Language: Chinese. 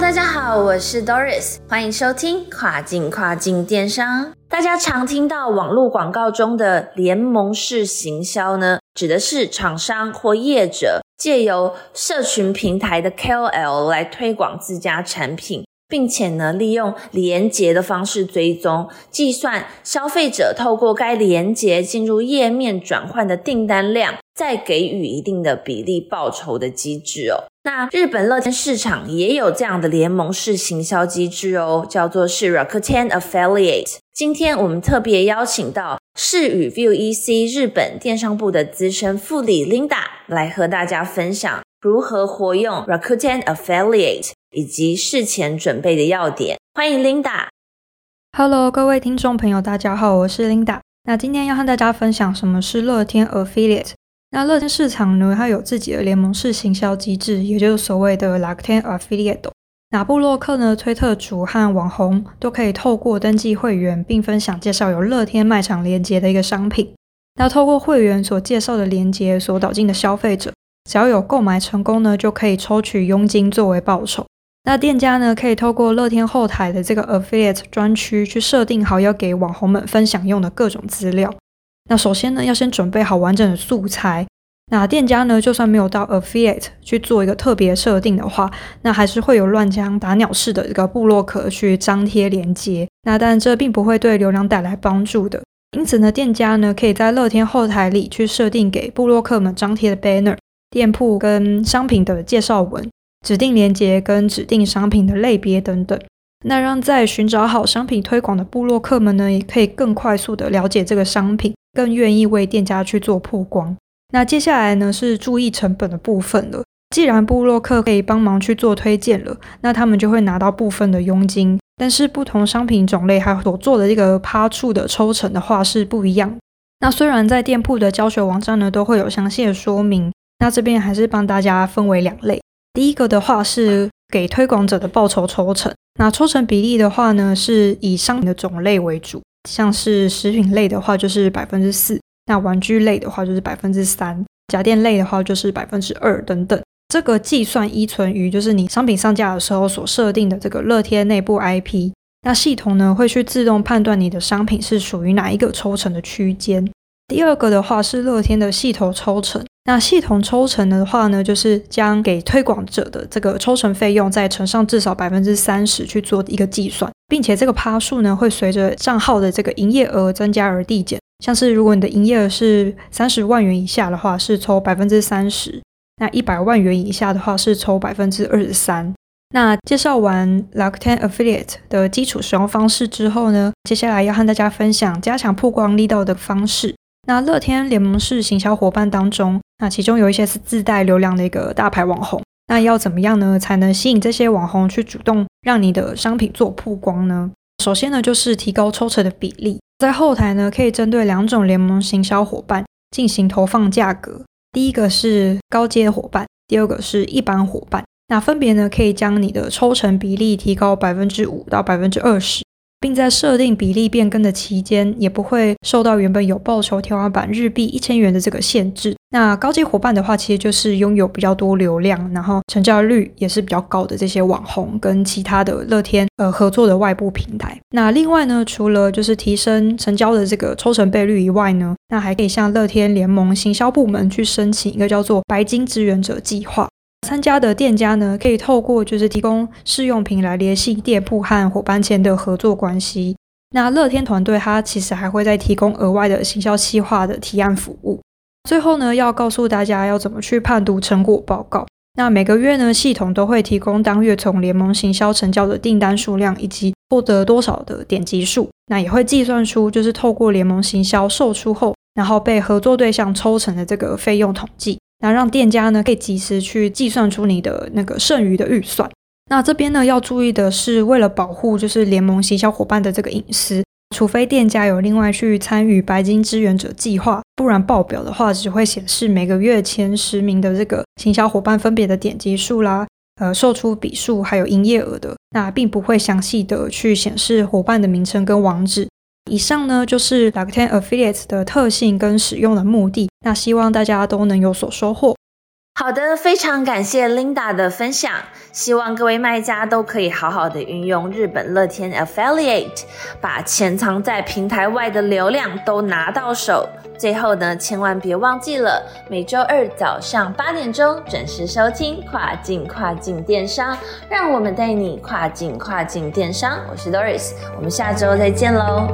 大家好，我是 Doris，欢迎收听跨境跨境电商。大家常听到网络广告中的联盟式行销呢，指的是厂商或业者借由社群平台的 KOL 来推广自家产品，并且呢，利用连接的方式追踪计算消费者透过该连接进入页面转换的订单量，再给予一定的比例报酬的机制哦。那日本乐天市场也有这样的联盟式行销机制哦，叫做是 Rakuten Affiliate。今天我们特别邀请到世宇 View EC 日本电商部的资深副理 Linda 来和大家分享如何活用 Rakuten Affiliate 以及事前准备的要点。欢迎 Linda。Hello，各位听众朋友，大家好，我是 Linda。那今天要和大家分享什么是乐天 Affiliate。那乐天市场呢，它有自己的联盟式行销机制，也就是所谓的 Rakuten Affiliate。那布洛克呢、推特主和网红都可以透过登记会员，并分享介绍有乐天卖场连接的一个商品。那透过会员所介绍的连接所导进的消费者，只要有购买成功呢，就可以抽取佣金作为报酬。那店家呢，可以透过乐天后台的这个 Affiliate 专区去设定好要给网红们分享用的各种资料。那首先呢，要先准备好完整的素材。那店家呢，就算没有到 affiliate 去做一个特别设定的话，那还是会有乱枪打鸟式的一个部落格去张贴连接。那但这并不会对流量带来帮助的。因此呢，店家呢可以在乐天后台里去设定给部落客们张贴的 banner、店铺跟商品的介绍文、指定连接跟指定商品的类别等等。那让在寻找好商品推广的部落客们呢，也可以更快速的了解这个商品。更愿意为店家去做曝光。那接下来呢是注意成本的部分了。既然部落客可以帮忙去做推荐了，那他们就会拿到部分的佣金。但是不同商品种类还所做的这个趴处的抽成的话是不一样。那虽然在店铺的教学网站呢都会有详细的说明，那这边还是帮大家分为两类。第一个的话是给推广者的报酬抽成。那抽成比例的话呢是以商品的种类为主。像是食品类的话，就是百分之四；那玩具类的话，就是百分之三；家电类的话，就是百分之二等等。这个计算依存于就是你商品上架的时候所设定的这个乐天内部 IP。那系统呢会去自动判断你的商品是属于哪一个抽成的区间。第二个的话是乐天的系统抽成。那系统抽成的话呢，就是将给推广者的这个抽成费用再乘上至少百分之三十去做一个计算，并且这个趴数呢会随着账号的这个营业额增加而递减。像是如果你的营业额是三十万元以下的话，是抽百分之三十；那一百万元以下的话是抽百分之二十三。那介绍完 Rakuten Affiliate 的基础使用方式之后呢，接下来要和大家分享加强曝光力道的方式。那乐天联盟式行销伙伴当中，那其中有一些是自带流量的一个大牌网红。那要怎么样呢，才能吸引这些网红去主动让你的商品做曝光呢？首先呢，就是提高抽成的比例。在后台呢，可以针对两种联盟行销伙伴进行投放价格。第一个是高阶伙伴，第二个是一般伙伴。那分别呢，可以将你的抽成比例提高百分之五到百分之二十。并在设定比例变更的期间，也不会受到原本有报酬天花板日币一千元的这个限制。那高级伙伴的话，其实就是拥有比较多流量，然后成交率也是比较高的这些网红跟其他的乐天呃合作的外部平台。那另外呢，除了就是提升成交的这个抽成倍率以外呢，那还可以向乐天联盟行销部门去申请一个叫做白金支援者计划。参加的店家呢，可以透过就是提供试用品来联系店铺和伙伴间的合作关系。那乐天团队它其实还会再提供额外的行销企划的提案服务。最后呢，要告诉大家要怎么去判读成果报告。那每个月呢，系统都会提供当月从联盟行销成交的订单数量以及获得多少的点击数。那也会计算出就是透过联盟行销售出后，然后被合作对象抽成的这个费用统计。那让店家呢可以及时去计算出你的那个剩余的预算。那这边呢要注意的是，为了保护就是联盟行销伙伴的这个隐私，除非店家有另外去参与白金支援者计划，不然报表的话只会显示每个月前十名的这个行销伙伴分别的点击数啦，呃，售出笔数还有营业额的，那并不会详细的去显示伙伴的名称跟网址。以上呢就是 Rakuten Affiliates 的特性跟使用的目的，那希望大家都能有所收获。好的，非常感谢 Linda 的分享，希望各位卖家都可以好好的运用日本乐天 Affiliate，把潜藏在平台外的流量都拿到手。最后呢，千万别忘记了每周二早上八点钟准时收听跨境跨境电商，让我们带你跨境跨境电商。我是 Doris，我们下周再见喽。